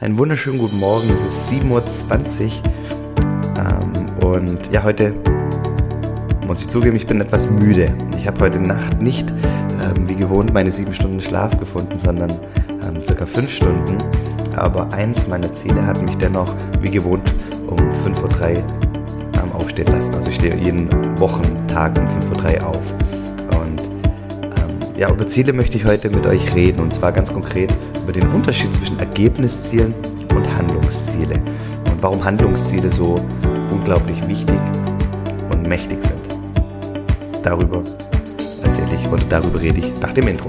Einen wunderschönen guten Morgen. Es ist 7.20 Uhr. Ähm, und ja, heute muss ich zugeben, ich bin etwas müde. Ich habe heute Nacht nicht ähm, wie gewohnt meine sieben Stunden Schlaf gefunden, sondern ähm, circa fünf Stunden. Aber eins meiner Ziele hat mich dennoch wie gewohnt um 5.03 Uhr ähm, aufstehen lassen. Also ich stehe jeden Wochentag um 5.03 Uhr auf. Und ähm, ja, über Ziele möchte ich heute mit euch reden. Und zwar ganz konkret über den Unterschied zwischen Ergebniszielen und Handlungsziele und warum Handlungsziele so unglaublich wichtig und mächtig sind. Darüber erzähle ich oder darüber rede ich nach dem Intro.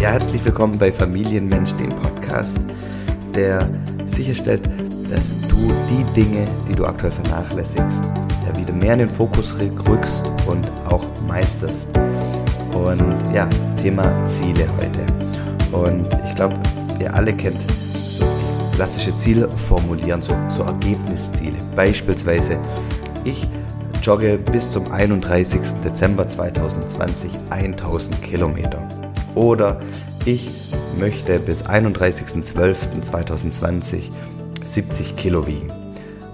Herzlich willkommen bei Familienmensch, dem Podcast, der sicherstellt, dass du die Dinge, die du aktuell vernachlässigst, ja wieder mehr in den Fokus rückst und auch meisterst. Und ja, Thema Ziele heute. Und ich glaube, ihr alle kennt klassische Ziele formulieren, so, so Ergebnisziele. Beispielsweise, ich jogge bis zum 31. Dezember 2020 1000 Kilometer. Oder ich möchte bis 31.12.2020 70 Kilo wiegen.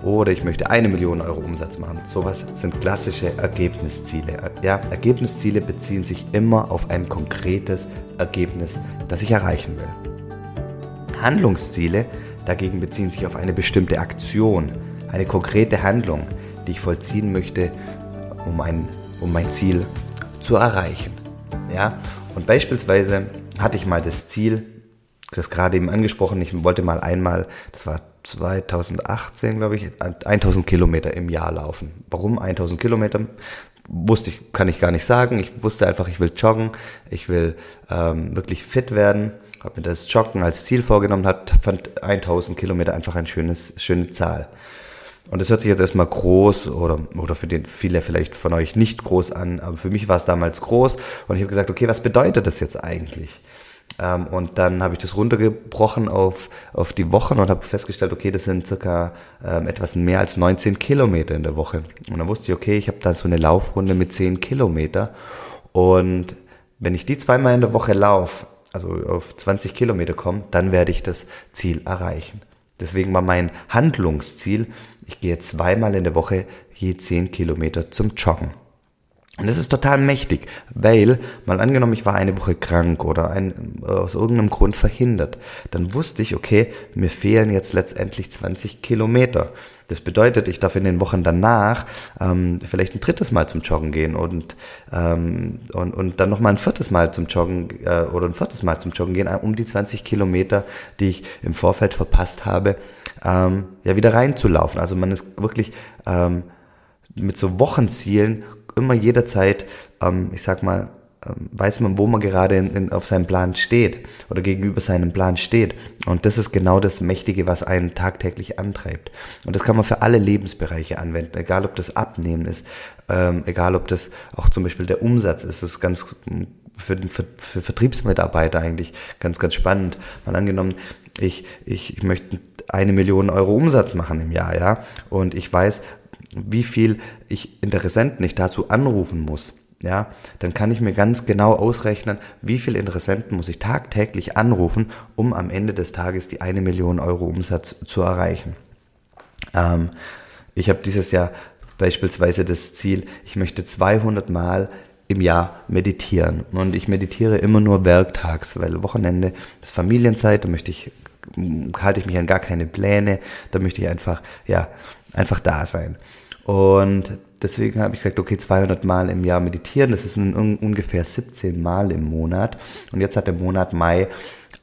Oder ich möchte eine Million Euro Umsatz machen. Sowas sind klassische Ergebnisziele. Ja, Ergebnisziele beziehen sich immer auf ein konkretes Ergebnis, das ich erreichen will. Handlungsziele dagegen beziehen sich auf eine bestimmte Aktion, eine konkrete Handlung, die ich vollziehen möchte, um, ein, um mein Ziel zu erreichen. Ja, und beispielsweise hatte ich mal das Ziel, das gerade eben angesprochen, ich wollte mal einmal, das war 2018, glaube ich, 1000 Kilometer im Jahr laufen. Warum 1000 Kilometer? Wusste ich, kann ich gar nicht sagen. Ich wusste einfach, ich will joggen, ich will ähm, wirklich fit werden, habe mir das Joggen als Ziel vorgenommen, hat, fand 1000 Kilometer einfach ein schönes, schöne Zahl. Und das hört sich jetzt erstmal groß oder, oder für den viele vielleicht von euch nicht groß an, aber für mich war es damals groß und ich habe gesagt, okay, was bedeutet das jetzt eigentlich? Ähm, und dann habe ich das runtergebrochen auf, auf die Wochen und habe festgestellt, okay, das sind circa ähm, etwas mehr als 19 Kilometer in der Woche. Und dann wusste ich, okay, ich habe da so eine Laufrunde mit 10 Kilometer. Und wenn ich die zweimal in der Woche laufe, also auf 20 Kilometer komme, dann werde ich das Ziel erreichen. Deswegen war mein Handlungsziel, ich gehe zweimal in der Woche je 10 Kilometer zum Joggen. Und das ist total mächtig, weil, mal angenommen, ich war eine Woche krank oder ein, aus irgendeinem Grund verhindert, dann wusste ich, okay, mir fehlen jetzt letztendlich 20 Kilometer. Das bedeutet, ich darf in den Wochen danach ähm, vielleicht ein drittes Mal zum Joggen gehen und, ähm, und, und dann nochmal ein viertes Mal zum Joggen äh, oder ein viertes Mal zum Joggen gehen, um die 20 Kilometer, die ich im Vorfeld verpasst habe, ähm, ja wieder reinzulaufen. Also man ist wirklich ähm, mit so Wochenzielen immer jederzeit, ähm, ich sag mal, ähm, weiß man, wo man gerade in, in, auf seinem Plan steht oder gegenüber seinem Plan steht. Und das ist genau das Mächtige, was einen tagtäglich antreibt. Und das kann man für alle Lebensbereiche anwenden, egal ob das Abnehmen ist, ähm, egal ob das auch zum Beispiel der Umsatz ist. Das ist ganz für, für, für Vertriebsmitarbeiter eigentlich ganz, ganz spannend. Mal angenommen, ich, ich, ich möchte eine Million Euro Umsatz machen im Jahr, ja. Und ich weiß, wie viel ich Interessenten ich dazu anrufen muss, ja, dann kann ich mir ganz genau ausrechnen, wie viel Interessenten muss ich tagtäglich anrufen, um am Ende des Tages die eine Million Euro Umsatz zu erreichen. Ähm, ich habe dieses Jahr beispielsweise das Ziel, ich möchte 200 Mal im Jahr meditieren. Und ich meditiere immer nur werktags, weil Wochenende ist Familienzeit, da möchte ich, halte ich mich an gar keine Pläne, da möchte ich einfach, ja, einfach da sein. Und deswegen habe ich gesagt, okay, 200 Mal im Jahr meditieren, das ist un ungefähr 17 Mal im Monat. Und jetzt hat der Monat Mai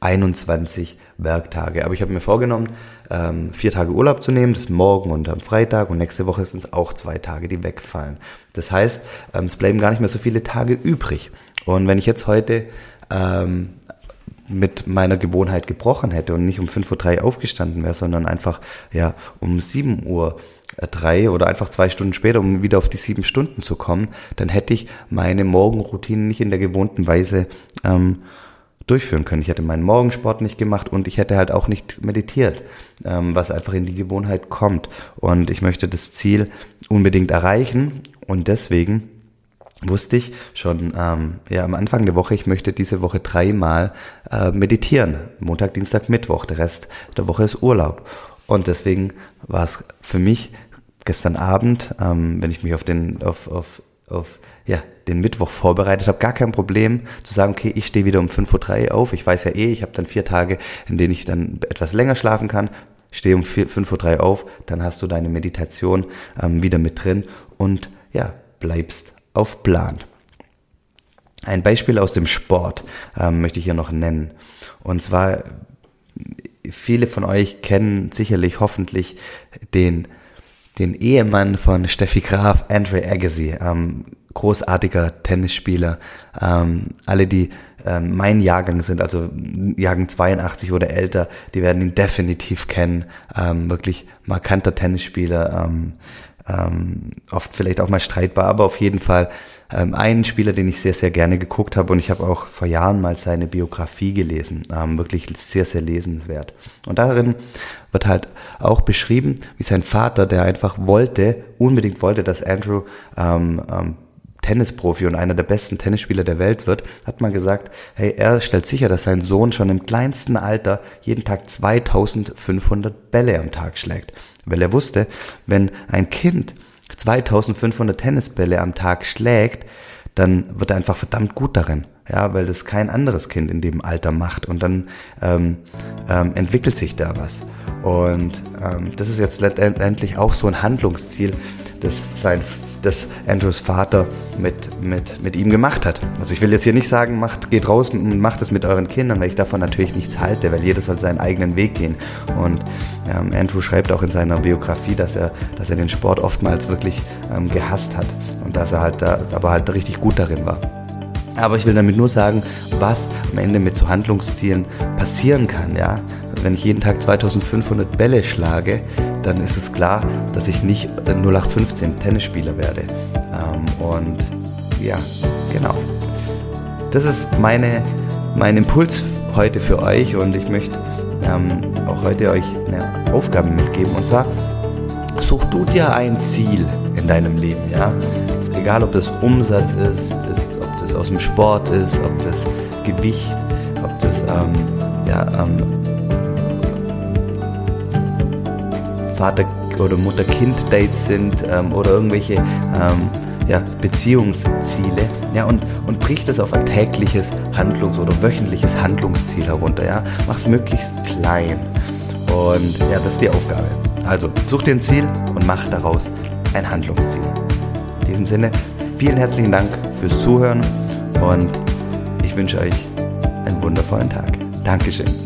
21 Werktage. Aber ich habe mir vorgenommen, ähm, vier Tage Urlaub zu nehmen, das ist morgen und am Freitag und nächste Woche sind es auch zwei Tage, die wegfallen. Das heißt, ähm, es bleiben gar nicht mehr so viele Tage übrig. Und wenn ich jetzt heute ähm, mit meiner Gewohnheit gebrochen hätte und nicht um 5.03 Uhr aufgestanden wäre, sondern einfach ja um 7 Uhr drei oder einfach zwei Stunden später, um wieder auf die sieben Stunden zu kommen, dann hätte ich meine Morgenroutine nicht in der gewohnten Weise ähm, durchführen können. Ich hätte meinen Morgensport nicht gemacht und ich hätte halt auch nicht meditiert, ähm, was einfach in die Gewohnheit kommt. Und ich möchte das Ziel unbedingt erreichen und deswegen wusste ich schon ähm, ja am Anfang der Woche, ich möchte diese Woche dreimal äh, meditieren. Montag, Dienstag, Mittwoch. Der Rest der Woche ist Urlaub. Und deswegen war es für mich gestern Abend, ähm, wenn ich mich auf den auf, auf, auf ja, den Mittwoch vorbereitet habe, gar kein Problem zu sagen, okay, ich stehe wieder um 5.03 Uhr auf. Ich weiß ja eh, ich habe dann vier Tage, in denen ich dann etwas länger schlafen kann. Stehe um 5.03 Uhr auf, dann hast du deine Meditation ähm, wieder mit drin und ja, bleibst auf Plan. Ein Beispiel aus dem Sport ähm, möchte ich hier noch nennen. Und zwar, viele von euch kennen sicherlich hoffentlich den, den Ehemann von Steffi Graf, Andre Agassi, ähm, großartiger Tennisspieler. Ähm, alle, die ähm, mein Jahrgang sind, also Jahrgang 82 oder älter, die werden ihn definitiv kennen. Ähm, wirklich markanter Tennisspieler. Ähm, ähm, oft vielleicht auch mal streitbar, aber auf jeden Fall ähm, ein Spieler, den ich sehr, sehr gerne geguckt habe und ich habe auch vor Jahren mal seine Biografie gelesen, ähm, wirklich sehr, sehr lesenswert. Und darin wird halt auch beschrieben, wie sein Vater, der einfach wollte, unbedingt wollte, dass Andrew ähm, ähm, Tennisprofi und einer der besten Tennisspieler der Welt wird, hat man gesagt, hey, er stellt sicher, dass sein Sohn schon im kleinsten Alter jeden Tag 2500 Bälle am Tag schlägt. Weil er wusste, wenn ein Kind 2500 Tennisbälle am Tag schlägt, dann wird er einfach verdammt gut darin. Ja, weil das kein anderes Kind in dem Alter macht und dann ähm, ähm, entwickelt sich da was. Und ähm, das ist jetzt letztendlich auch so ein Handlungsziel, das sein das Andrews Vater mit, mit, mit ihm gemacht hat. Also ich will jetzt hier nicht sagen, macht, geht raus und macht es mit euren Kindern, weil ich davon natürlich nichts halte, weil jeder soll seinen eigenen Weg gehen. Und ähm, Andrew schreibt auch in seiner Biografie, dass er, dass er den Sport oftmals wirklich ähm, gehasst hat und dass er halt da, aber halt richtig gut darin war. Aber ich will damit nur sagen, was am Ende mit so Handlungszielen passieren kann, ja. Wenn ich jeden Tag 2500 Bälle schlage, dann ist es klar, dass ich nicht 0815 Tennisspieler werde. Ähm, und ja, genau. Das ist meine, mein Impuls heute für euch und ich möchte ähm, auch heute euch eine Aufgabe mitgeben. Und zwar, such du dir ein Ziel in deinem Leben, ja. Egal, ob das Umsatz ist, ist, ob das aus dem Sport ist, ob das Gewicht, ob das ähm, ja, ähm, Vater- oder Mutter-Kind-Dates sind ähm, oder irgendwelche ähm, ja, Beziehungsziele. Ja, und, und brich das auf ein tägliches Handlungs- oder wöchentliches Handlungsziel herunter. Ja? Mach es möglichst klein. Und ja, das ist die Aufgabe. Also, such dir ein Ziel und mach daraus ein Handlungsziel. In diesem Sinne, vielen herzlichen Dank fürs Zuhören und ich wünsche euch einen wundervollen Tag. Dankeschön.